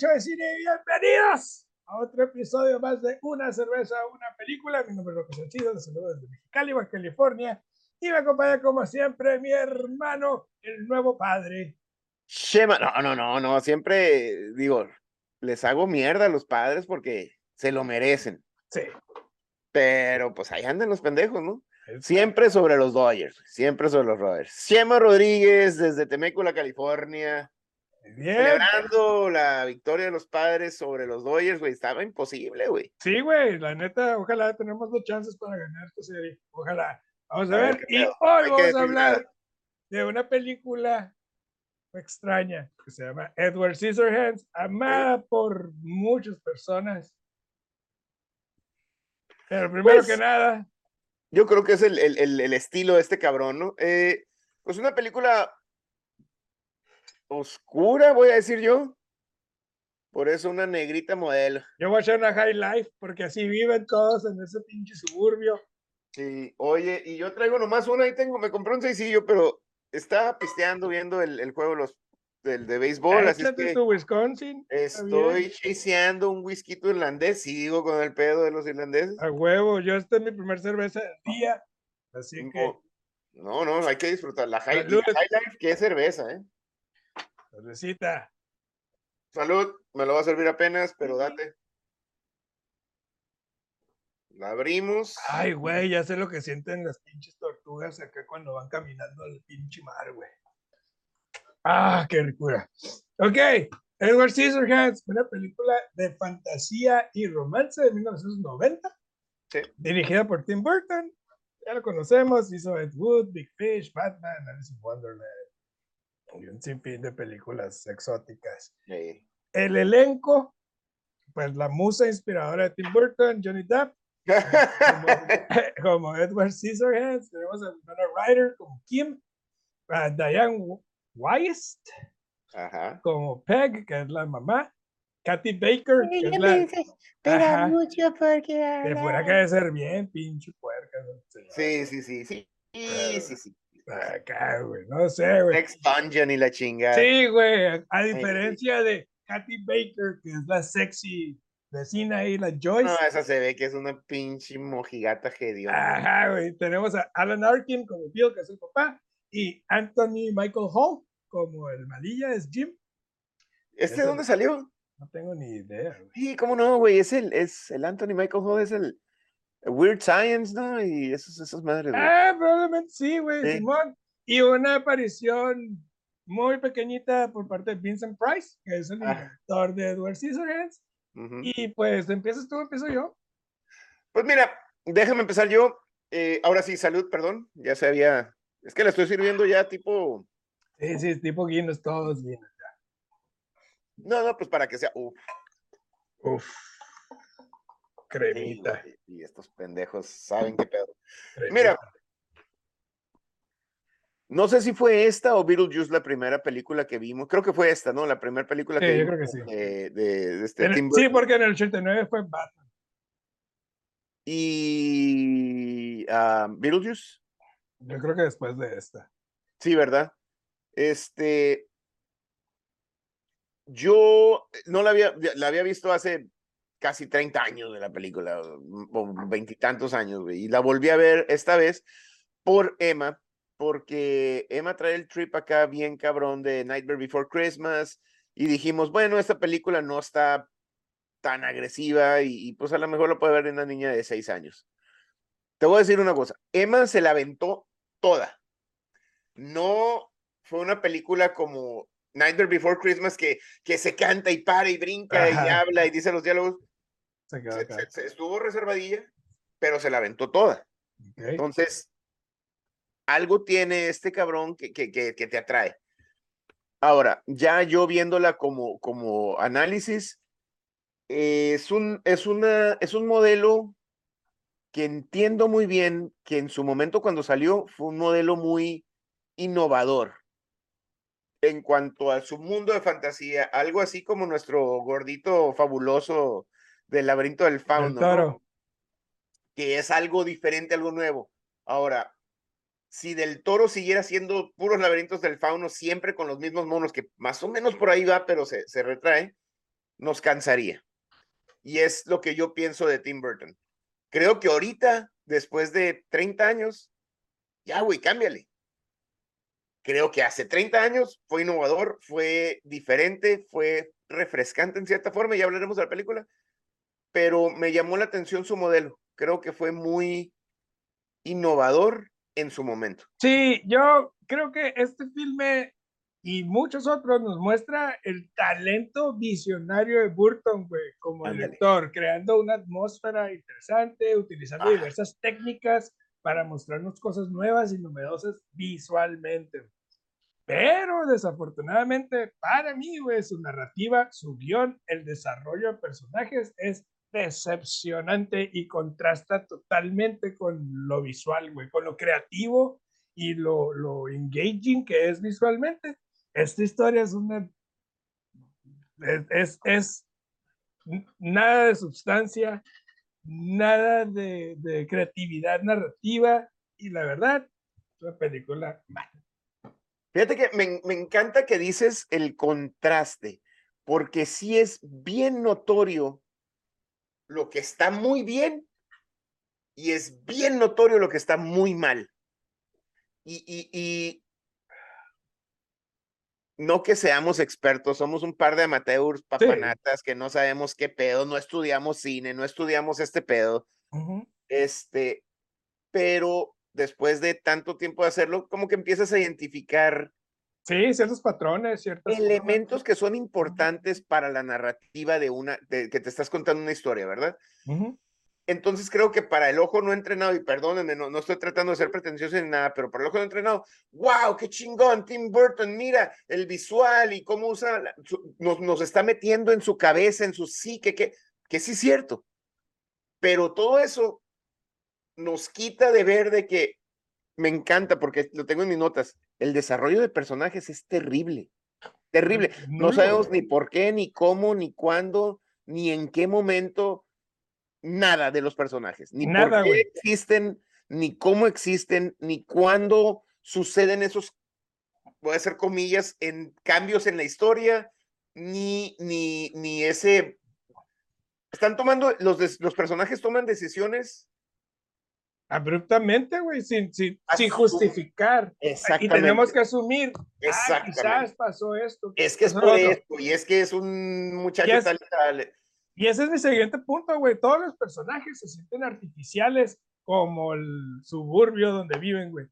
De Cine y bienvenidos a otro episodio más de Una Cerveza, Una Película. Mi nombre es Roque Sanchido, les saludo desde Mexicali, Baja California. Y me acompaña como siempre mi hermano, el nuevo padre. Shema, no, no, no, no, siempre digo, les hago mierda a los padres porque se lo merecen. Sí. Pero pues ahí andan los pendejos, ¿no? Siempre sobre los Dodgers, siempre sobre los Dodgers. Shema Rodríguez desde Temécula, California. Bien. Celebrando la victoria de los padres sobre los Dodgers, güey. Estaba imposible, güey. Sí, güey, la neta, ojalá tenemos dos chances para ganar esta serie. Ojalá. Vamos a, A ver ver. Y hoy Hay vamos a hablar de una película extraña que se llama Edward Scissorhands, amada por muchas personas. Pero primero Pues, que nada, Yo creo que es el, el, el- el estilo de este cabrón, ¿no? Eh, pues una película oscura, voy a decir yo. Por eso una negrita modelo. yo voy a echar una high life porque así viven todos en ese pinche suburbio. Sí, oye, y yo traigo nomás una, ahí tengo, me compré un seisillo, pero estaba pisteando viendo el, el juego de los, del, de béisbol, así es Échate que tu Wisconsin. estoy chaseando un whisky irlandés, sigo con el pedo de los irlandeses. A huevo, yo esta es mi primer cerveza del día. Así que, No, no, hay que disfrutar. La High, Salud. la High Life, es cerveza, ¿eh? Cervecita. Salud, me lo va a servir apenas, pero date. La abrimos. Ay, güey, ya sé lo que sienten las pinches tortugas acá cuando van caminando al pinche mar, güey. Ah, qué ricura. Ok, Edward Scissorhands, una película de fantasía y romance de 1990, Sí. dirigida por Tim Burton. Ya lo conocemos, hizo Ed Wood, Big Fish, Batman, Alice in Wonderland y un sinfín de películas exóticas. Sí. El elenco, pues la musa inspiradora de Tim Burton, Johnny Depp, como, como Edward Scissorhands, tenemos a Winona Ryder como Kim, a Diane Ajá. como Peg, que es la mamá, Kathy Baker, que es la Ajá. mucho porque que fuera que debe ser bien pinche puerca. Sí, sí, sí, sí. Sí, sí, sí. Acá, güey, no sé, güey. Next Dungeon y la chingada. Sí, güey, a- Sí. diferencia de Kathy Baker, que es la sexy vecina ahí, la Joyce. No, esa se ve que es una pinche mojigata hedionda. Ajá, güey. Tenemos a Alan Arkin como Bill, que es el papá, y Anthony Michael Hall como el malilla, es Jim. ¿Este ese- dónde salió? No tengo ni idea, güey. Sí, cómo no, güey. Es el, es el Anthony Michael Hall, es el Weird Science, ¿no? Y esos, esas madres, güey. Ah, probablemente sí, güey, Sí. Simón. Y una aparición muy pequeñita por parte de Vincent Price, que es el Ah. inventor de Edward Scissorhands. Ujú. Y pues, ¿empiezas tú o empiezo yo? Pues mira, déjame empezar yo. Eh, ahora sí, salud, perdón. Ya se había. Es que la estoy sirviendo ya tipo. Sí, sí, tipo Guinness, todos Guinness. No, no, pues para que sea. Uf, Uf. Cremita. y estos pendejos saben qué pedo. cremita. Mira, no sé si fue esta o Beetlejuice la primera película que vimos. Creo que fue esta, ¿no? La primera película Sí, que yo vimos creo que sí. de, de- de este el- Tim sí, porque en el 89 fue Batman. Y ah, Beetlejuice. Yo creo que después de esta. Sí, ¿verdad? Este. Yo no la había, la había visto hace casi 30 años de la película, o veintitantos años, güey, y la volví a ver esta vez por Emma, porque Emma trae el trip acá bien cabrón de Nightmare Before Christmas, y dijimos, bueno, esta película no está tan agresiva, y, y, pues a lo mejor la puede ver una niña de 6 años. Te voy a decir una cosa, Emma se la aventó toda. No fue una película como Nightmare Before Christmas que, que se canta y para y brinca y habla y dice los diálogos. Se quedó Se, acá. se- se estuvo reservadilla, pero se la aventó toda. Entonces, algo tiene este cabrón que, que, que, que te atrae. Ahora, ya yo viéndola como, como análisis, eh, es, un, es, una, es un modelo que entiendo muy bien que en su momento cuando salió fue un modelo muy innovador en cuanto a su mundo de fantasía, algo así como nuestro gordito fabuloso del laberinto del El fauno, ¿no? que es algo diferente, algo nuevo. Ahora, si del toro siguiera siendo puros laberintos del fauno, siempre con los mismos monos, que más o menos por ahí va, pero se, se retrae, nos cansaría. Y es lo que yo pienso de Tim Burton. Creo que ahorita, después de 30 años, ya, güey, cámbiale. Creo que hace 30 años fue innovador, fue diferente, fue refrescante en cierta forma, ya hablaremos de la película, pero me llamó la atención su modelo. Creo que fue muy innovador en su momento. Sí, yo creo que este filme y muchos otros nos muestra el talento visionario de Burton, güey, como director, creando una atmósfera interesante, utilizando diversas técnicas para mostrarnos cosas nuevas y novedosas visualmente. Pero desafortunadamente para mí, güey, su narrativa, su guion, el desarrollo de personajes es decepcionante y contrasta totalmente con lo visual, güey, con lo creativo y lo, lo engaging que es visualmente. Esta historia es una... Es, es, nada de sustancia, nada de, de, creatividad narrativa y la verdad, es una película mala. Fíjate que me, me, encanta que dices el contraste, porque sí es bien notorio lo que está muy bien y es bien notorio lo que está muy mal. Y, y, y no que seamos expertos, somos un par de amateurs papanatas que no sabemos qué pedo, no estudiamos cine, no estudiamos este pedo. Este, pero después de tanto tiempo de hacerlo, como que empiezas a identificar. Sí, ciertos patrones, ciertos elementos que son importantes para la narrativa de una, de, que te estás contando una historia, ¿verdad? Entonces creo que para el ojo no entrenado, y perdónenme, no, no estoy tratando de ser pretencioso ni nada, pero para el ojo no entrenado, wow, qué chingón, Tim Burton, mira el visual y cómo usa, nos, nos está metiendo en su cabeza, en su psique, que, que sí es cierto. Pero todo eso nos quita de ver de que me encanta porque lo tengo en mis notas. El desarrollo de personajes es terrible, terrible. No sabemos ni por qué, ni cómo, ni cuándo, ni en qué momento, nada de los personajes, ni por qué existen, ni cómo existen, ni cuándo suceden esos, voy a hacer comillas, en cambios en la historia, ni, ni, ni ese. Están tomando, los, los personajes toman decisiones abruptamente, güey, sin, sin, sin, justificar. Y tenemos que asumir, ah, quizás pasó esto. Es que es por esto, y es que es un muchacho tal, tal. Y ese es mi siguiente punto, güey. Todos los personajes se sienten artificiales como el suburbio donde viven, güey.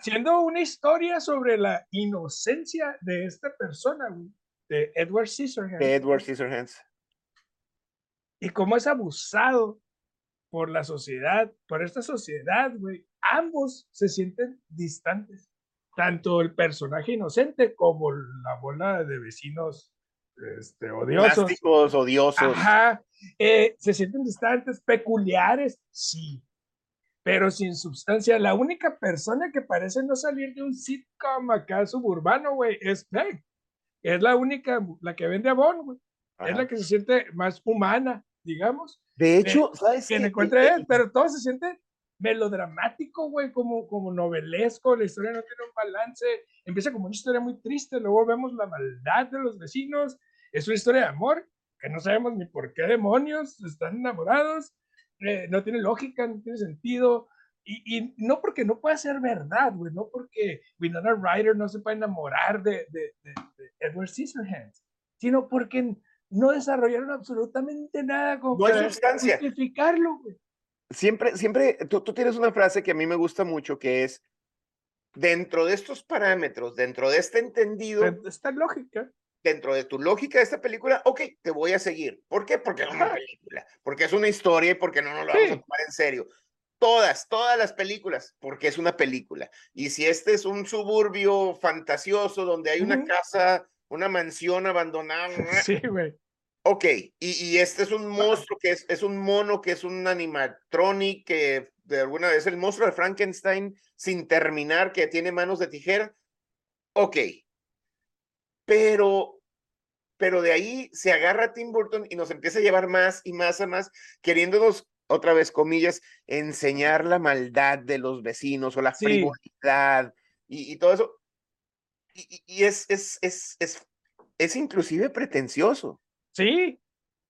Siendo una historia sobre la inocencia de esta persona, güey, de Edward Scissorhands. Edward Scissorhands. Y cómo es abusado por la sociedad, por esta sociedad, güey. Ambos se sienten distantes, tanto el personaje inocente como la bola de vecinos este, odiosos. odiosos. Ajá. Eh, se sienten distantes, peculiares, sí, pero sin sustancia. La única persona que parece no salir de un sitcom acá suburbano, güey, es Peg. Es la única, la que vende abón, güey. Es la que se siente más humana, digamos. De hecho, ¿sabes? Que encuentre él, pero todo se siente melodramático, güey, como, como novelesco, la historia no tiene un balance, empieza como una historia muy triste, luego vemos la maldad de los vecinos, es una historia de amor, que no sabemos ni por qué demonios están enamorados, eh, no tiene lógica, no tiene sentido, y, y, no porque no pueda ser verdad, güey, no porque Winona Ryder no se pueda enamorar de, de, de, de Edward Scissorhands, sino porque no desarrollaron absolutamente nada como no hay sustancia. justificarlo. Siempre, siempre, tú, tú tienes una frase que a mí me gusta mucho que es, dentro de estos parámetros, dentro de este entendido, esta lógica, dentro de tu lógica de esta película, ok, te voy a seguir. ¿Por qué? Porque es una película, porque es una historia y porque no nos lo vamos a tomar en serio. Todas, todas las películas, porque es una película. Y si este es un suburbio fantasioso donde hay una casa una mansión abandonada. Sí, güey. Ok, y, y, este es un monstruo que es, es un mono, que es un animatronic, que de alguna vez el monstruo de Frankenstein sin terminar, que tiene manos de tijera. Ok, pero, pero de ahí se agarra Tim Burton y nos empieza a llevar más y más a más, queriéndonos, otra vez comillas, enseñar la maldad de los vecinos o la frivolidad y, y todo eso y, es, es, es, es, es inclusive pretencioso. Sí,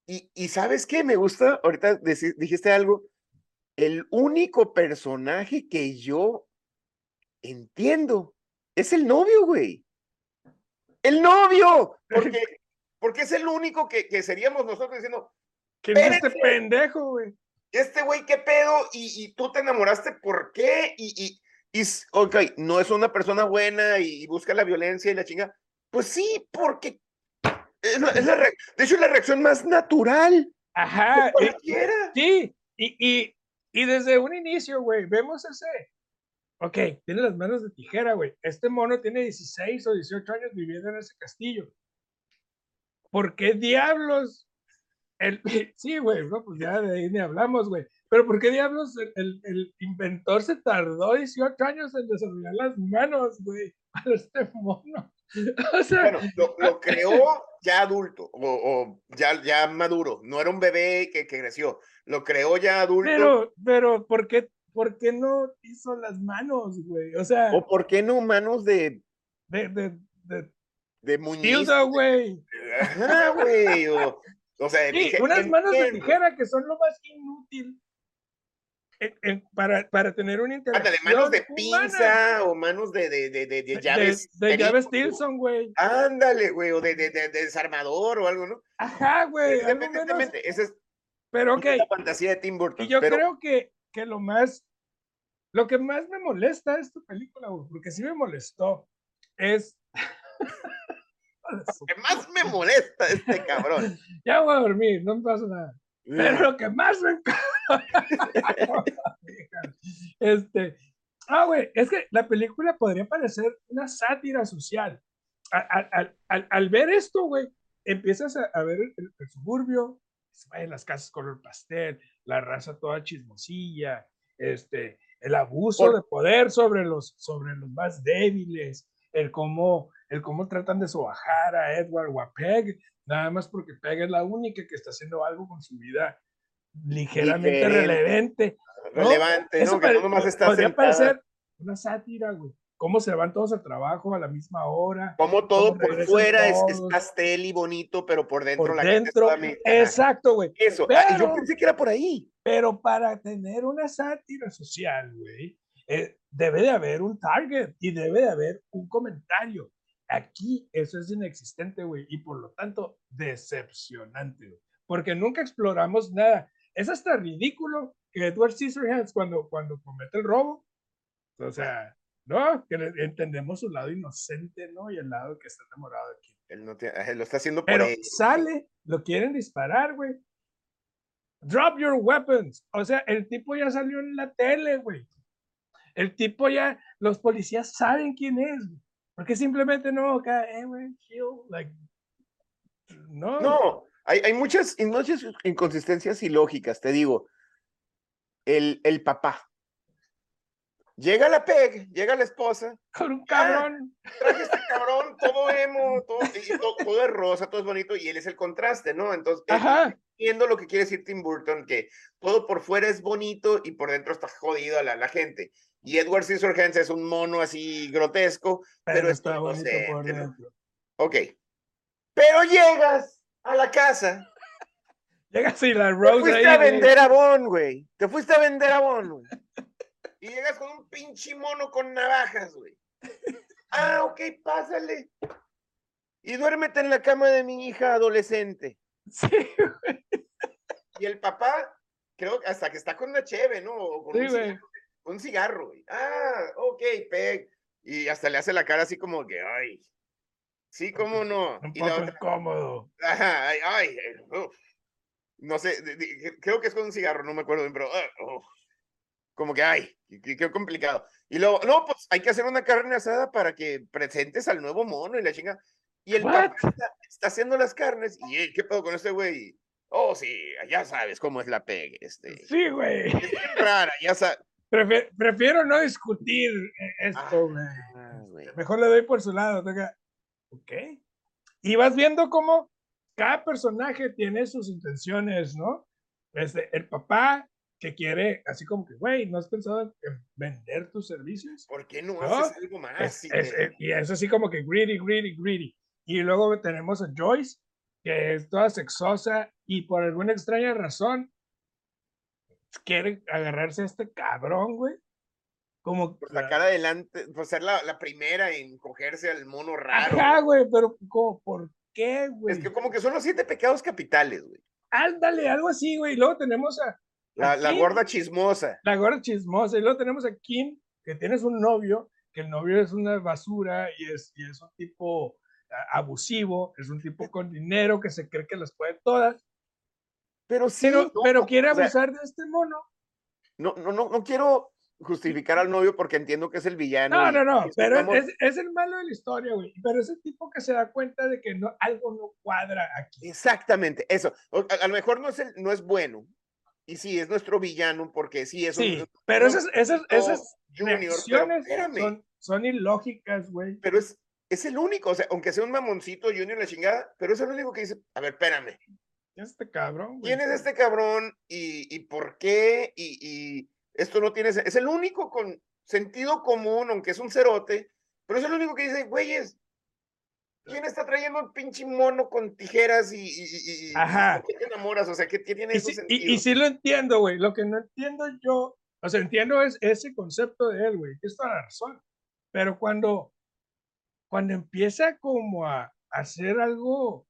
Y, y ¿sabes qué? Me gusta, ahorita dijiste algo, el único personaje que yo entiendo es el novio, güey. El novio, porque, porque es el único que, que seríamos nosotros diciendo, ¿Quién es este pendejo, güey? este güey, ¿qué pedo? Y, y tú te enamoraste, ¿por qué? Y, y, y, ok, no es una persona buena y, busca la violencia y la chinga. Pues sí, porque es la, es la de hecho es la reacción más natural. Ajá, cualquiera. sí, y, y, y desde un inicio, güey, vemos ese. Ok, tiene las manos de tijera, güey. Este mono tiene 16 o 18 años viviendo en ese castillo. ¿Por qué diablos? El, sí, güey, no, pues ya de ahí ni hablamos, güey. Pero ¿por qué diablos el, el- el inventor se tardó 18 años en desarrollar las manos, güey, para este mono? O sea, Bueno, lo, lo creó ya adulto o, o ya, ya maduro. No era un bebé que, que creció. Lo creó ya adulto. pero, pero, ¿por qué, por qué no hizo las manos, güey? O sea, ¿O por qué no manos de, de, de, de de muñiz? güey. Ajá, güey. O, o sea, Sí, dije, unas manos de tijera que son lo más inútil en- en- para, para tener una Ándale, interacción manos de humana. pinza o manos de, de, de, de, llaves. de, de llaves. Tilson, güey. Ándale, güey, o de, de, de- de desarmador o algo, ¿no? Ajá, güey. Independientemente, esa es Pero ok, la fantasía de Tim Burton. y yo pero creo que, que lo más, lo que más me molesta de esta película, güey, porque sí me molestó, es... lo que más me molesta este cabrón. ya voy a dormir, no me pasa nada. Pero lo que más me encanta. este. Ah, güey, es que la película podría parecer una sátira social. Al, al- al- al- ver esto, güey, empiezas a, a ver el, el suburbio, las casas color pastel, la raza toda chismosilla, este, el abuso Por- de poder sobre los, sobre los más débiles, el cómo, el cómo tratan de sobajar a Edward o a Peg, nada más porque Peg es la única que está haciendo algo con su vida ligeramente Diferente. relevante. ¿no? Relevante, Eso ¿no? Que no nomás está podría sentada. parecer una sátira, güey. Cómo se van todos al trabajo a la misma hora. Como todo cómo por fuera es, pastel y bonito, pero por dentro Por la gente dentro. está Ajá, Exacto, güey. Eso. Ah, yo pensé que era por ahí. Pero para tener una sátira social, güey, eh, debe de haber un target y debe de haber un comentario. Aquí eso es inexistente, güey, y por lo tanto decepcionante, güey, porque nunca exploramos nada. Es hasta ridículo que Edward Scissorhands cuando, cuando comete el robo, o sea, ¿no? Que entendemos su lado inocente, ¿no? Y el lado que está enamorado de aquí. Él no tiene- ajá, lo está haciendo por Pero él. sale, lo quieren disparar, güey. Drop your weapons. O sea, el tipo ya salió en la tele, güey. El tipo ya, los policías saben quién es, güey. Porque simplemente no, acá, eh, güey, chill, like, no. No, hay, hay muchas, muchas inconsistencias ilógicas, te digo. El, el papá. Llega la PEG, llega la esposa, Con un cabrón. traje este cabrón, todo emo, todo, todo, es rosa, todo es bonito, y él es el contraste, ¿no? Entonces, Ajá. entiendo lo que quiere decir Tim Burton, que todo por fuera es bonito y por dentro está jodido a la, la gente. Y Edward Scissorhands es un mono así grotesco, pero, Pero es está bonito por dentro. Ok. Pero llegas a la casa Llega así la Te Rose fuiste ahí, a güey. vender Avon, güey. Te fuiste a vender Avon, güey. Y llegas con un pinche mono con navajas, güey. Ah, ok, pásale. Y duérmete en la cama de mi hija adolescente. Sí, Y el papá, creo que hasta que está con una cheve, ¿no? O con Sí, un, güey. cigarro, un cigarro, güey. Ah, ok, peg. Y hasta le hace la cara así como que, ay. Sí, cómo no. un Y la poco incómodo. Ajá, ay, ay, uf. No sé, de- de- creo que es con un cigarro, no me acuerdo bien, pero ah, como que, ay, qué, qué complicado. Y luego, no, pues hay que hacer una carne asada para que presentes al nuevo mono y la chinga. Y el papá está, está haciendo las carnes y, "Ey, ¿qué pedo con este güey? Oh, sí, ya sabes cómo es la pegue, este. Sí, güey. Es rara, ya sabes. Prefi- prefiero no discutir eh, esto, güey. Ah. Mejor le doy por su lado. tenga- Ok. Y vas viendo cómo cada personaje tiene sus intenciones, ¿no? Este, el papá que quiere, así como que, güey, ¿no has pensado en- en vender tus servicios? ¿Por qué no No, haces algo más? Es- Sí, es- es- y es así como que greedy, greedy, greedy. Y luego tenemos a Joyce, que es toda sexosa y por alguna extraña razón quiere agarrarse a este cabrón, güey. Como Por sacar adelante, por ser la, la primera en cogerse al mono raro. Ajá, güey, pero como, ¿por qué, güey? Es que como que son los siete pecados capitales, güey. Ándale, algo así, güey. Y luego tenemos a, a La, la gorda chismosa. la gorda chismosa. Y luego tenemos a Kim, que tienes un novio, que el novio es una basura y es, y es un tipo abusivo, es un tipo con dinero que se cree que las puede todas, Pero sí, pero, no, pero quiere o sea, abusar de este mono. no, no, no, no quiero justificar al novio porque entiendo que es el villano. No, no, no, pero estamos- es, es el malo de la historia, güey. Pero ese tipo que se da cuenta de que no, algo no cuadra aquí. Exactamente, eso. O- A, a lo mejor no es, el, no es bueno. Y sí, es nuestro villano porque sí, es Sí, un pero no, esas, esas, esas junior, pero reacciones son, son ilógicas, güey. pero es, es el único, o sea, aunque sea un mamoncito junior la chingada, pero es el único que dice, a ver, espérame, Este cabrón, güey. ¿quién es este cabrón y, y por qué? Y, y esto no tiene, es el único con sentido común, aunque es un cerote, pero es el único que dice, güeyes, ¿quién está trayendo un pinche mono con tijeras y, y, y- Ajá. ¿por qué te enamoras? O sea, ¿qué, qué tiene Y eso sí, sentido? y, y sí lo entiendo, güey. Lo que no entiendo yo, o sea, entiendo es ese concepto de él, güey. Tienes toda la razón. Pero cuando, cuando empieza como a hacer algo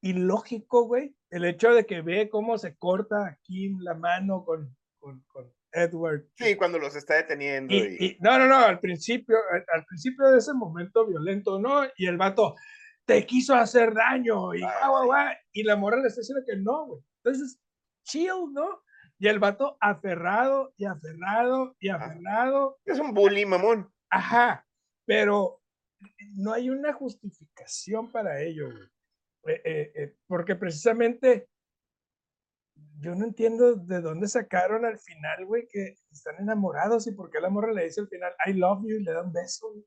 ilógico, güey, el hecho de que ve cómo se corta a Kim la mano con, con, con Edward. Sí, cuando los está deteniendo. Y, y- y- no, no, no, al principio, al, al principio de ese momento violento, ¿no? Y el vato te quiso hacer daño y guau, guau, guau, y la morra le está diciendo que no, güey. Entonces, chill, ¿no? Y el vato aferrado y aferrado y aferrado, Es un bully, mamón. ajá, pero no hay una justificación para ello, güey. Eh, eh, eh, porque precisamente yo no entiendo de dónde sacaron al final, güey, que están enamorados y por qué la morra le dice al final, I love you, y le da un beso. güey.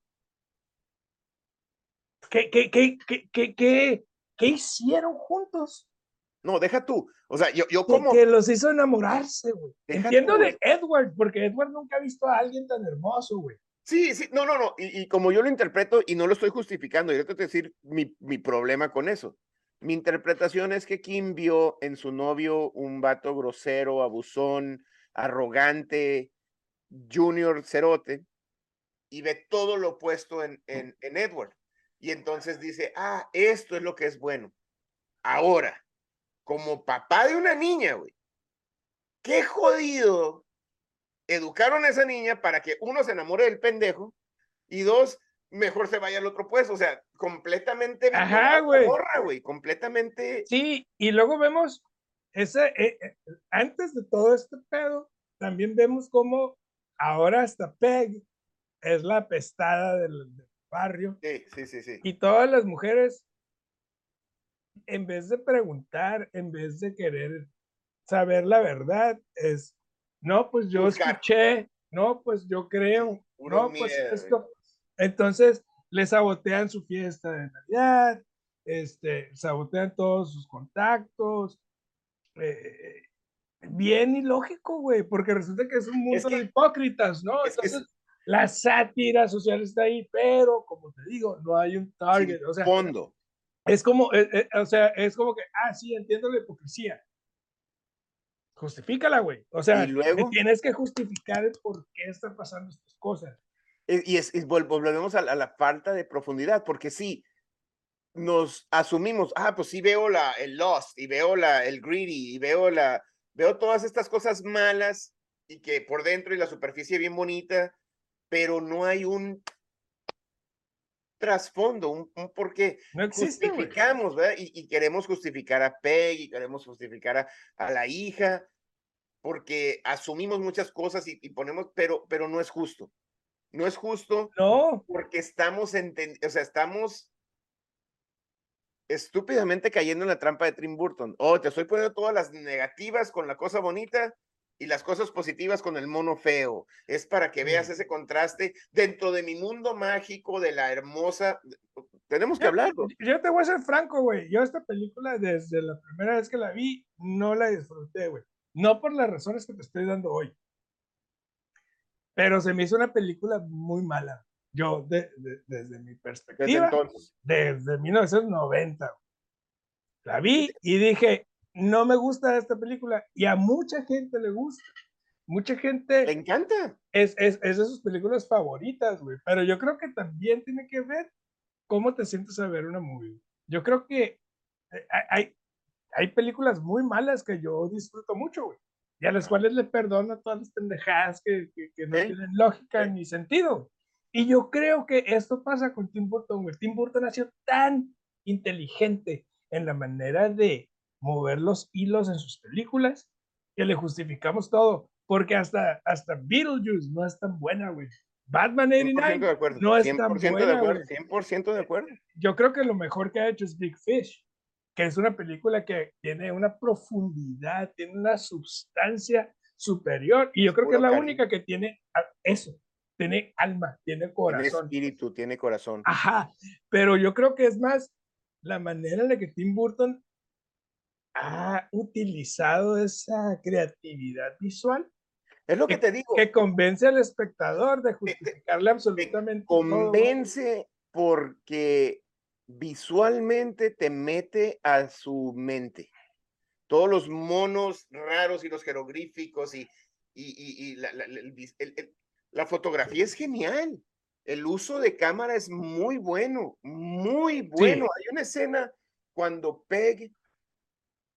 ¿Qué, qué, qué, qué, qué, qué, hicieron juntos? No, deja tú. O sea, yo, yo como. que los hizo enamorarse, güey. Deja Entiendo tú, de Edward, porque Edward nunca ha visto a alguien tan hermoso, güey. Sí, sí, no, no, no. Y, y como yo lo interpreto y no lo estoy justificando, yo te voy a decir mi, mi problema con eso. Mi interpretación es que Kim vio en su novio un vato grosero, abusón, arrogante, junior cerote, y ve todo lo opuesto en, en, en Edward. Y entonces dice, ah, esto es lo que es bueno. Ahora, como papá de una niña, güey, qué jodido educaron a esa niña para que uno se enamore del pendejo y dos, mejor se vaya al otro puesto. O sea, completamente. Ajá, güey. güey. Completamente. Sí, y luego vemos, ese, eh, eh, antes de todo este pedo, también vemos cómo ahora hasta Peg es la apestada del, del barrio Sí, sí, sí, sí. y todas las mujeres, en vez de preguntar, en vez de querer saber la verdad, es, no, pues yo Buscar. escuché, no, pues yo creo, Puro no, pues esto. Entonces, le sabotean su fiesta de Navidad, este, sabotean todos sus contactos. eh, bien ilógico, güey, porque resulta que es un mundo que- de hipócritas, ¿no? es que es- Entonces, la sátira social está ahí, pero como te digo, no hay un target. O sea, fondo. es como, eh, eh, o sea, es como que, ah, sí, entiendo la hipocresía. Justifícala, güey. O sea, luego- tienes que justificar el por qué están pasando estas cosas. Eh, Y, es, y vol- volvemos a, la- a la falta de profundidad, porque sí, nos asumimos, ah, pues sí veo la, el Lost, y veo la, el Greedy, y veo la, veo todas estas cosas malas, y que por dentro y la superficie bien bonita, pero no hay un trasfondo, un, un por qué. No existe. Justificamos, ¿verdad? Y, y queremos justificar a Peggy, queremos justificar a, a la hija, porque asumimos muchas cosas y, y ponemos, pero, pero no es justo. No es justo No, porque estamos o sea, estamos estúpidamente cayendo en la trampa de Tim Burton. Oh, te estoy poniendo todas las negativas con la cosa bonita y las cosas positivas con el mono feo. Es para que veas Sí. ese contraste dentro de mi mundo mágico de la hermosa. Tenemos que Yo- hablarlo. Yo te voy a ser franco, güey. Yo esta película, desde la primera vez que la vi, no la disfruté, güey. No por las razones que te estoy dando hoy. Pero se me hizo una película muy mala. Yo, de- de- desde mi Desde perspectiva, entonces. desde 1990. güey. La vi y dije, no me gusta esta película y a mucha gente le gusta. Mucha gente... Le encanta. Es, es, es de sus películas favoritas, güey. Pero yo creo que también tiene que ver cómo te sientes a ver una movie. Yo creo que eh, hay, hay películas muy malas que yo disfruto mucho, güey. Y a las cuales le perdono todas las pendejadas que, que, no tienen lógica ni sentido. Y yo creo que esto pasa con Tim Burton, güey. Tim Burton ha sido tan inteligente en la manera de mover los hilos en sus películas que le justificamos todo. Porque hasta, hasta Beetlejuice no es tan buena, güey. Batman 89 de acuerdo. no es tan buena, de acuerdo, 100% de acuerdo. Yo creo que lo mejor que ha hecho es Big Fish, que es una película que tiene una profundidad, tiene una sustancia superior. Y yo creo que es la única que tiene eso, tiene alma, tiene corazón. Tiene espíritu, tiene corazón. Ajá, pero yo creo que es más la manera en la que Tim Burton ha utilizado esa creatividad visual. Es lo que, te digo. Que convence al espectador de justificarle absolutamente. convence porque visualmente te mete a su mente. Todos los monos raros y los jeroglíficos y, y, y, la, la fotografía es genial. El uso de cámara es muy bueno, muy bueno. Hay una escena cuando Peg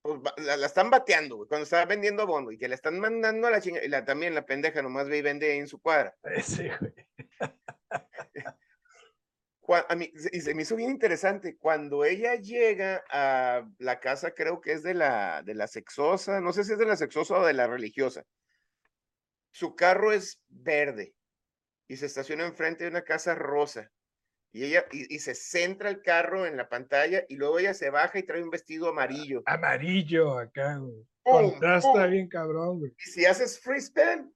pues, la, están bateando, cuando está vendiendo bono y que le están mandando a la chingada, y la, también la pendeja nomás ve y vende en su cuadra. Sí, güey. A mí, y se me hizo bien interesante, cuando ella llega a la casa, creo que es de la, de la sexosa, no sé si es de la sexosa o de la religiosa, su carro es verde y se estaciona enfrente de una casa rosa. Y ella y, se centra el carro en la pantalla y luego ella se baja y trae un vestido amarillo. Amarillo acá, güey. Contrasta bien cabrón, güey. Y si haces free spin,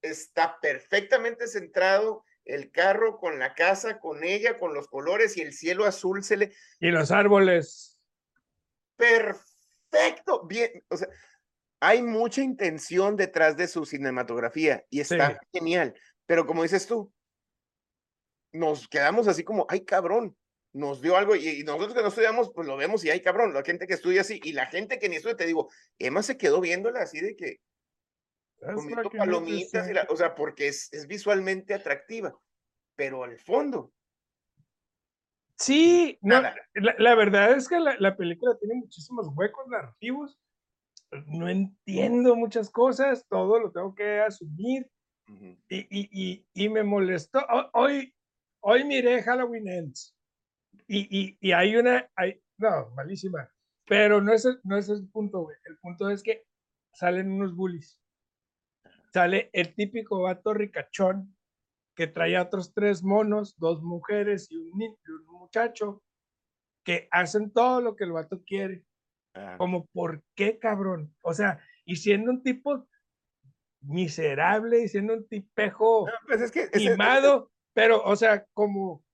está perfectamente centrado el carro con la casa, con ella, con los colores y el cielo azul se le. Y los árboles. Perfecto. Bien. O sea, hay mucha intención detrás de su cinematografía y está genial. Pero como dices tú, nos quedamos así como, ay cabrón, nos dio algo y, nosotros que no estudiamos, pues lo vemos y ay cabrón, la gente que estudia así y la gente que ni estudia, te digo, Emma se quedó viéndola así de que comiendo palomitas, o sea, porque es, es visualmente atractiva, pero al fondo. Sí, no, la, verdad es que la, la película tiene muchísimos huecos narrativos no entiendo muchas cosas, todo lo tengo que asumir. y, y, y, y, me molestó. Hoy, hoy miré Halloween Ends y, y, hay una, hay, no, malísima, pero no es, no es el punto, güey. El punto es que salen unos bullies. Sale el típico vato ricachón que trae a otros tres monos, dos mujeres y un, y un muchacho, que hacen todo lo que el vato quiere Ah. Como, ¿por qué, cabrón? O sea, y siendo un tipo miserable, y siendo un tipejo pues es que, pero, o sea, como,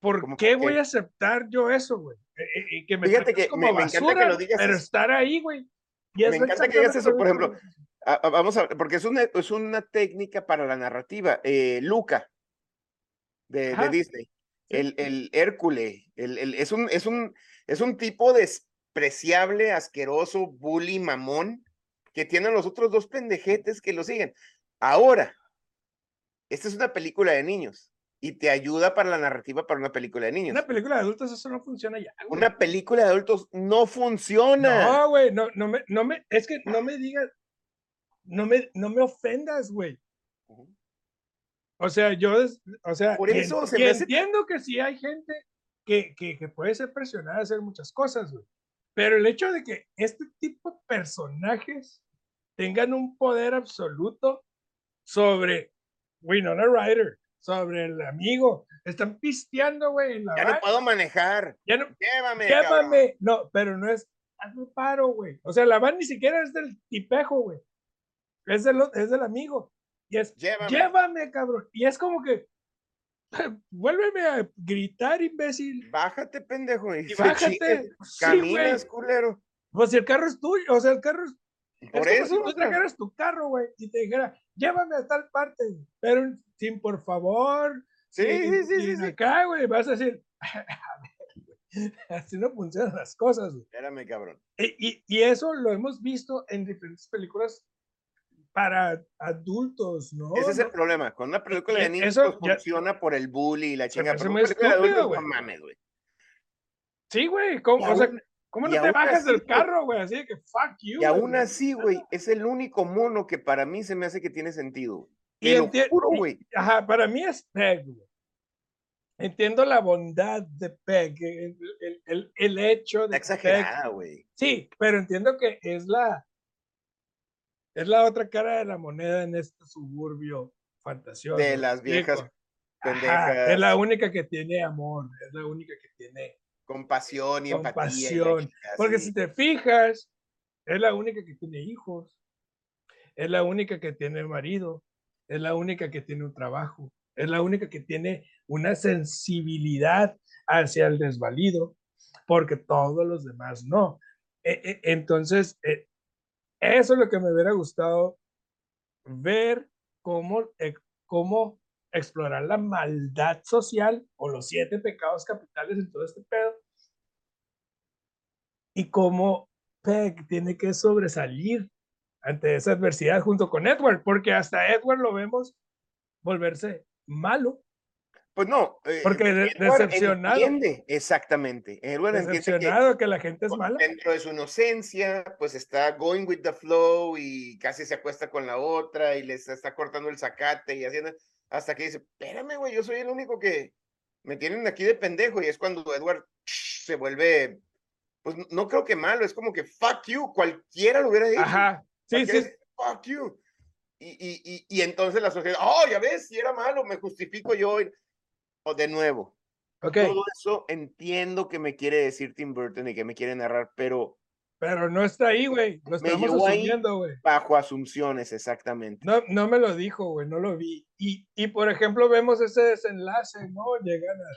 ¿por qué voy a aceptar yo eso, güey? E, e, y que me Fíjate que como me, encanta que lo digas. Pero estar ahí, güey. Me encanta que digas eso, por ejemplo. Vamos a porque es una, es una técnica para la narrativa. Eh, Luca, de, de Disney. El, el Hércules, el, el, es, un, es, un, es un tipo de preciable, asqueroso, bully, mamón, que tienen los otros dos pendejetes que lo siguen. Ahora, esta es una película de niños y te ayuda para la narrativa para una película de niños. Una película de adultos, eso no funciona ya. Una película de adultos no funciona. No, güey, no, no me, no me, es que no me digas, no me, no me ofendas, güey. O sea, yo, o sea, Por eso entiendo que sí hay gente que, que, que, puede ser presionada a hacer muchas cosas, güey. Pero el hecho de que este tipo de personajes tengan un poder absoluto sobre Winona Ryder, sobre el amigo, están pisteando, güey. Ya no puedo manejar. Ya no, llévame. Llévame. No, pero no es, hazme paro, güey. O sea, la van ni siquiera es del tipejo, güey. Es del, es del amigo. Y es, llévame. llévame, cabrón. Y es como que, vuélveme a gritar, imbécil. Bájate, pendejo. Y, bájate. caminas, culero. Pues si el carro es tuyo, o sea, el carro es. Por eso. Si tú trajeras tu carro, güey, y te dijera, llévame a tal parte, pero sin por favor. Sí, sí, sí. sí, acá, güey, vas a decir, Así no funcionan las cosas, güey. Espérame, cabrón. Y, y, y eso lo hemos visto en diferentes películas para adultos, ¿no? Ese es el problema. Con una película E- de niños eso pues, ya- funciona por el bully y la chingada. Pero una película de estúpido, adultos, güey. no mames, güey. Sí, güey. ¿Cómo, Y o sea, aún- ¿cómo y no te bajas así, del carro, güey? Así de que fuck you. Y aún así, güey, es el único mono que para mí se me hace que tiene sentido. Y Te lo juro, güey. Ajá, para mí es Peg, güey. Entiendo la bondad de Peg, el, el- el- el hecho de Está exagerada, güey. Sí, pero entiendo que es la es la otra cara de la moneda en este suburbio fantasioso. De las ¿me viejas explico? Ajá, pendejas. es la única que tiene amor, es la única que tiene Compasión y empatía. y compasión. Porque si te fijas, es la única que tiene hijos, es la única que tiene marido, es la única que tiene un trabajo, es la única que tiene una sensibilidad hacia el desvalido, porque todos los demás no. E- e- Entonces, eh, eso es lo que me hubiera gustado ver cómo, eh, cómo explorar la maldad social o los siete pecados capitales en todo este pedo. Y cómo Peg tiene que sobresalir ante esa adversidad junto con Edward, porque hasta Edward lo vemos volverse malo, Pues no. eh, porque de- decepcionado, Entiende, exactamente. Edward entiende que decepcionado que la gente es mala. dentro de su inocencia, pues está going with the flow y casi se acuesta con la otra y les está cortando el zacate y haciendo, hasta que dice, espérame, güey, yo soy el único que me tienen aquí de pendejo y es cuando Edward se vuelve, pues no creo que malo, es como que fuck you, cualquiera lo hubiera dicho. Ajá, sí, sí, fuck you. Y, y, y, y entonces la sociedad, oh, ya ves, si era malo, me justifico yo. Y- O de nuevo, ok, todo eso entiendo que me quiere decir Tim Burton y que me quiere narrar, pero pero no está ahí, güey, lo Me estamos asumiendo, güey. bajo asunciones, exactamente. No, no me lo dijo, güey, no lo vi. Y, y por ejemplo, vemos ese desenlace, ¿no? Llegan a.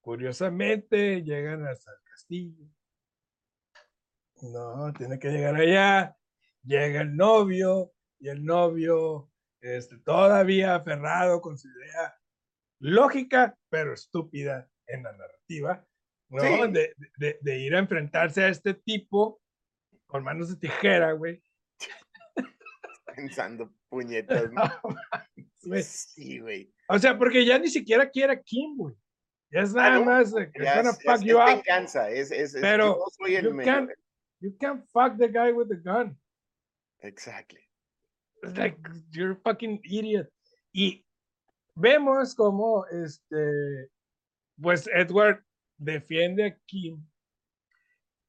Curiosamente, llegan hasta el castillo. No, tiene que llegar allá. Llega el novio, y el novio, este, todavía aferrado con su idea lógica, pero estúpida en la narrativa, ¿no? Sí. De, de- de ir a enfrentarse a este tipo con manos de tijera, güey. Pensando puñetas. ¿no? Güey. Sí, güey. O sea, porque ya ni siquiera quiere a Kim, güey. Ya es Ah, nada más Ya gonna es, fuck es- you es up. venganza, es, es, es- Pero yo soy el you can't- You can't fuck the guy with the gun. Exactly. It's like, you're a fucking idiot. Y vemos como, este, pues Edward defiende a Kim.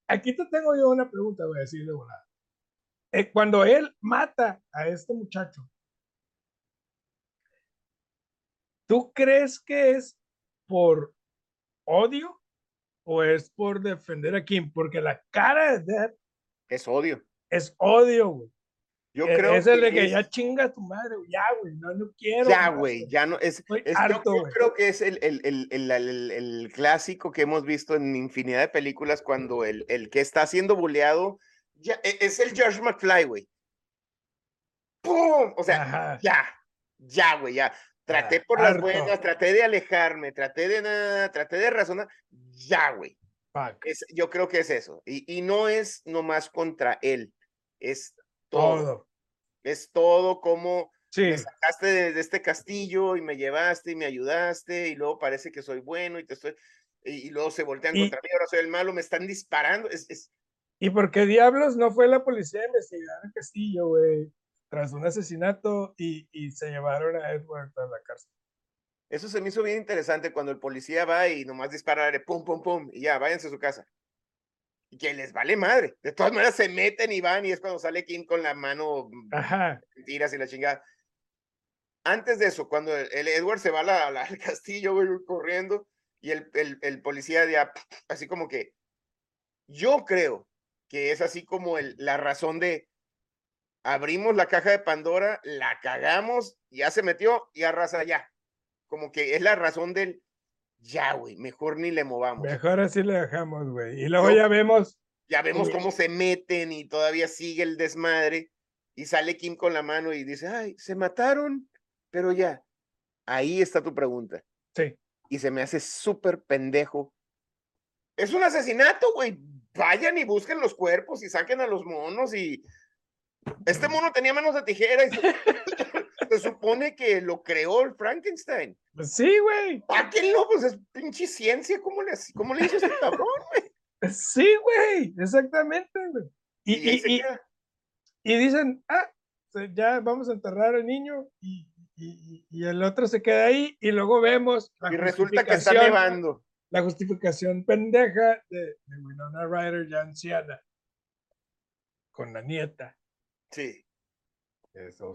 Aquí te tengo yo una pregunta, voy a decir de volada. Eh, cuando él mata a este muchacho, ¿tú crees que es por odio o es por defender a Kim? Porque la cara de Death Es odio. es odio, güey. Yo E- creo es el de que que es- ya chinga a tu madre, ya, güey, no, no quiero. Ya, güey, ya no es. Es- harto, yo, creo que es el, el, el, el, clásico que hemos visto en infinidad de películas cuando el, el que está siendo buleado ya, e- es el George McFly, güey. ¡Pum! O sea, Ajá. ya, ya, güey, ya. Traté Ya, por las buenas, traté de alejarme, traté de nada, traté de razonar. Ya, güey. Es, yo creo que es eso. Y, y no es nomás contra él, es todo. todo. Es todo como Sí, me sacaste de, de este castillo y me llevaste y me ayudaste y luego parece que soy bueno y te estoy y, y luego se voltean Y- contra mí, ahora soy el malo, me están disparando. Es, es- ¿y por qué diablos no fue la policía a investigar el castillo, güey? Tras un asesinato y, y se llevaron a Edward a la cárcel. eso se me hizo bien interesante cuando el policía va y nomás dispara, pum, pum, pum, y ya, váyanse a su casa. Que les vale madre. De todas maneras se meten y van y es cuando sale Kim con la mano mm, Ajá, tiras y la chingada. Antes de eso, cuando el, Edward se va la- la- al castillo, güey, corriendo, y el, el, el policía ya, así como que, yo creo que es así como el, la razón de, abrimos la caja de Pandora, la cagamos, ya se metió y arrasa ya. Como que es la razón del, ya, güey, mejor ni le movamos. mejor así le dejamos, güey. Y luego ya vemos, Ya vemos cómo se meten y todavía sigue el desmadre. Y sale Kim con la mano y dice, ay, se mataron, pero ya. Ahí está tu pregunta. sí, Y se me hace súper pendejo Es un asesinato, güey. Vayan y busquen los cuerpos y saquen a los monos y. Este mono tenía manos de tijera y se, supone que lo creó el Frankenstein. Pues sí, güey. Páquenlo, pues es pinche ciencia. ¿Cómo le, cómo le hizo este cabrón, güey? Sí, güey. Exactamente, güey. Y, Y y, y, dicen, ah, ya vamos a enterrar al niño y, y- el otro se queda ahí y luego vemos la Y resulta que está nevando. la justificación pendeja de, de Winona Ryder ya anciana con la nieta. Sí.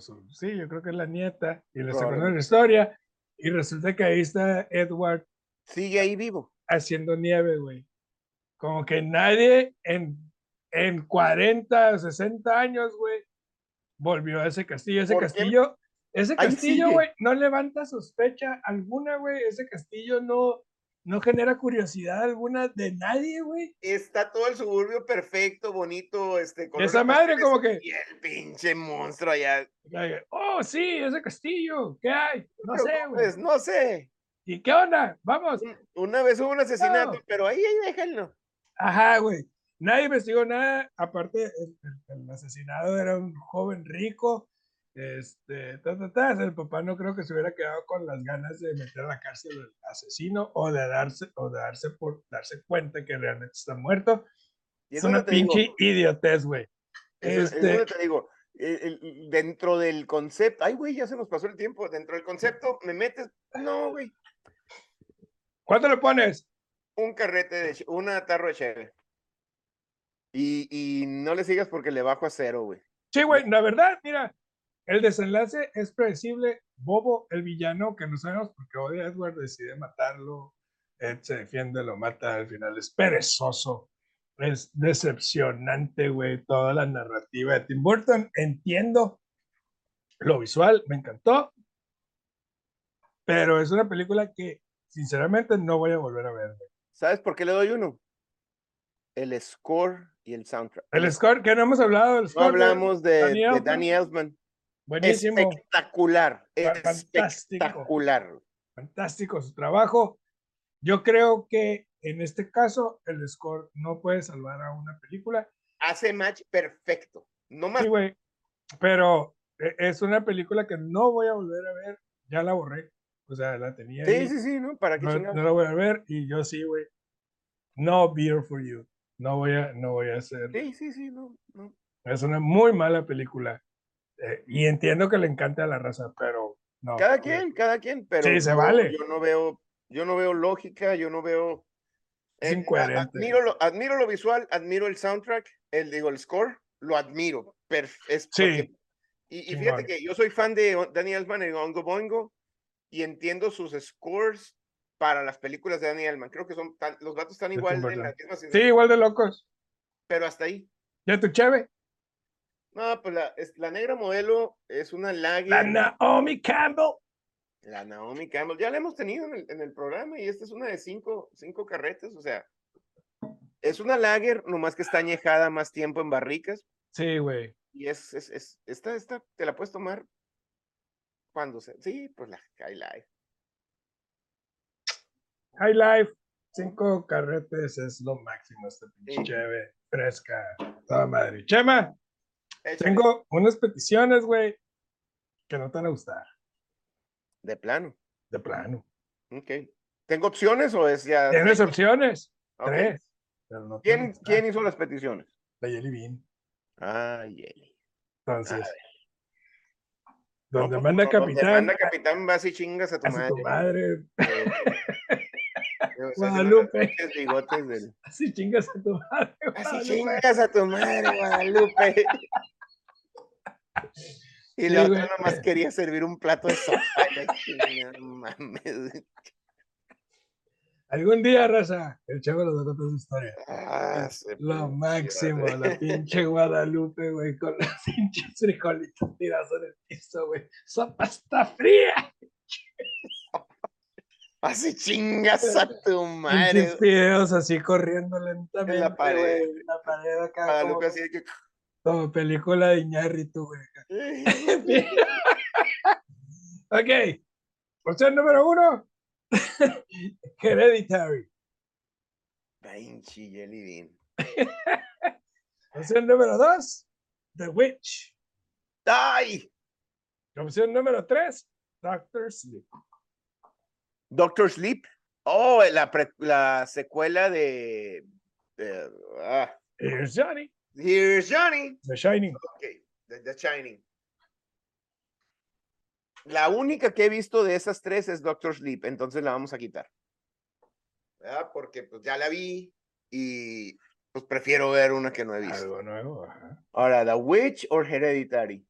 Su- sí, yo creo que es la nieta y le cuentan la historia y resulta que ahí está Edward Sigue ahí vivo. haciendo nieve, güey. Como que nadie en, en 40 o 60 años, güey, volvió a ese castillo. Ese castillo, ese castillo, güey, no levanta sospecha alguna, güey. Ese castillo no, no genera curiosidad alguna de nadie, güey. Está todo el suburbio perfecto, bonito, este. colores Esa madre como que, Y el pinche monstruo allá. oh, sí, ese castillo, ¿qué hay? No sé, güey. Pues, no sé. ¿Y qué onda? Vamos. Un- Una vez hubo un asesinato, No. pero ahí, ahí déjenlo. Ajá, güey. Nadie investigó nada. Aparte, el, el- el asesinado era un joven rico. Este, ta, ta, ta, El papá no creo que se hubiera quedado con las ganas de meter a la cárcel al asesino o de darse, o de darse por darse cuenta que realmente está muerto. Es una te digo, pinche idiotez, güey. es- este- te digo, el- dentro del concepto, ay, güey, ya se nos pasó el tiempo. Dentro del concepto, me metes, no, güey, ¿Cuánto le pones? un carrete de, una tarro de cheve. Y, y no le sigas porque le bajo a cero, güey. Sí, güey, la verdad, mira, el desenlace es predecible. Bobo, el villano que no sabemos porque odia a Edward, decide matarlo. Ed se defiende, lo mata, al final es perezoso. Es decepcionante, güey, toda la narrativa de Tim Burton. Entiendo lo visual, me encantó. Pero es una película que, sinceramente, no voy a volver a ver. ¿Sabes por qué le doy uno? El score y el soundtrack. El score, que no hemos hablado del No score. güey, hablamos de, Danny de Elfman. Danny Elfman. Buenísimo. Espectacular. Fantástico. Espectacular. fantástico su trabajo. Yo creo que en este caso el score no puede salvar a una película. Hace match perfecto. No más. Sí, güey, pero e- es una película que no voy a volver a ver. Ya la borré. O sea, la tenía Sí, ahí. sí, sí, ¿no? ¿Para qué no, no la voy a ver y yo sí, güey. No Beer for You. No voy a, no voy a hacer. Sí, sí, sí, no, no. Es una muy mala película. Eh, y entiendo que le encanta a la raza, pero no. Cada quien, cada quien, pero Sí, se yo- vale. Yo no veo, yo no veo lógica, yo no veo. Es eh, incoherente. Admiro lo, admiro lo visual, admiro el soundtrack, el digo el score, lo admiro. es Sí, porque- y, y fíjate que yo soy fan de Danny Elfman y Ongo Boingo y entiendo sus scores para las películas de Danny Elfman. Creo que son tan- los vatos están De igual en Burton. las mismas Sí, igual de locos. pero hasta ahí. ¿Ya tu cheve? No, pues la, es- la negra modelo es una lager. La Naomi Campbell. La Naomi Campbell, ya la hemos tenido en el, en el programa y esta es una de cinco, cinco carretes, o sea, es una lager, nomás que está añejada más tiempo en barricas Sí, güey. y es, es, es esta, esta, te la puedes tomar cuando se, sí, pues la High Life. High Life, cinco carretes es lo máximo. Este pinche Sí. fresca, toda madre. Chema. Tengo unas peticiones, güey, que no te van a gustar, De plano, de plano. ok. ¿Tengo opciones o es ya? Tienes opciones, tres. Pero no ¿Quién. ¿Quién hizo las peticiones? La Jelly Bean. Ay, Eli. Entonces, donde No, pues, manda no, donde capitán, manda capitán, vas y chingas a tu a madre. Eh, Guadalupe. del- así chingas a tu madre. Así chingas a tu madre, Guadalupe. Y Sí, la otra güey. nomás quería servir un plato de sopa. la mames. Algún día, raza, el chavo nos va a contar su historia. Ah, Lo máximo, la pinche Guadalupe, güey, con los pinches frijolitos tirados en el piso, güey. ¡Sopa está fría! Así chingas a tu madre. Pinches fideos así corriendo lentamente, pared. güey, en la pared acá, como, Guadalupe así de que. Como película de Iñárritu, güey. ok, opción número uno, Hereditary. Pinche Jelly Bean. Opción número dos, The Witch. ¡Ay! Opción número tres, Doctor Sleep. Doctor Sleep. Oh, la, pre- la secuela de. de- ah, Here's Johnny, Here's Johnny. The Shining. Ok, The, The Shining. La única que he visto de esas tres es Doctor Sleep, entonces la vamos a quitar. ¿Verdad? Porque pues ya la vi y pues prefiero ver una que no he visto. Algo nuevo. ajá. Ahora, The Witch or Hereditary.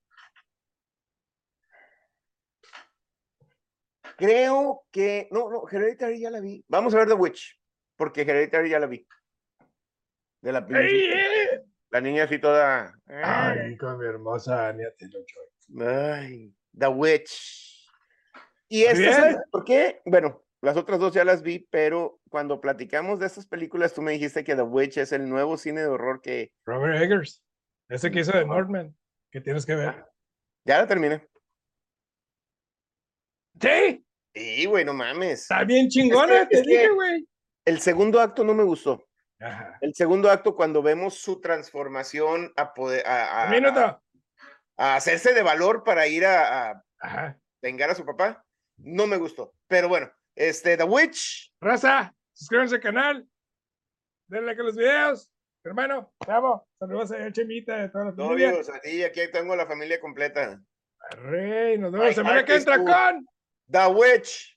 Creo que. No, no, Hereditary ya la vi. Vamos a ver The Witch, porque Hereditary ya la vi. De la ¡Ey, princesa. eh! La niña así toda. Ay, con mi hermosa Anya. Ay, The Witch. Y esta, Bien. ¿sabes por qué? Bueno, las otras dos ya las vi, pero cuando platicamos de estas películas, tú me dijiste que The Witch es el nuevo cine de horror que Robert Eggers. Ese que hizo de Ajá. Northman. Que tienes que ver. ya la terminé. Sí, Sí, güey, no mames. está bien chingona, que- te es dije, güey. El segundo acto no me gustó. Ajá. El segundo acto, cuando vemos su transformación a poder a, a- Un minuto. a hacerse de valor para ir a, vengar a su papá, no me gustó. Pero bueno, este, The Witch, Raza, suscríbanse al canal. Denle like a los videos. Hermano, amo. Saludos a Chemita de toda la familia. novios, a ti, aquí tengo la familia completa. Arre, nos vemos la semana que entra con. The Witch.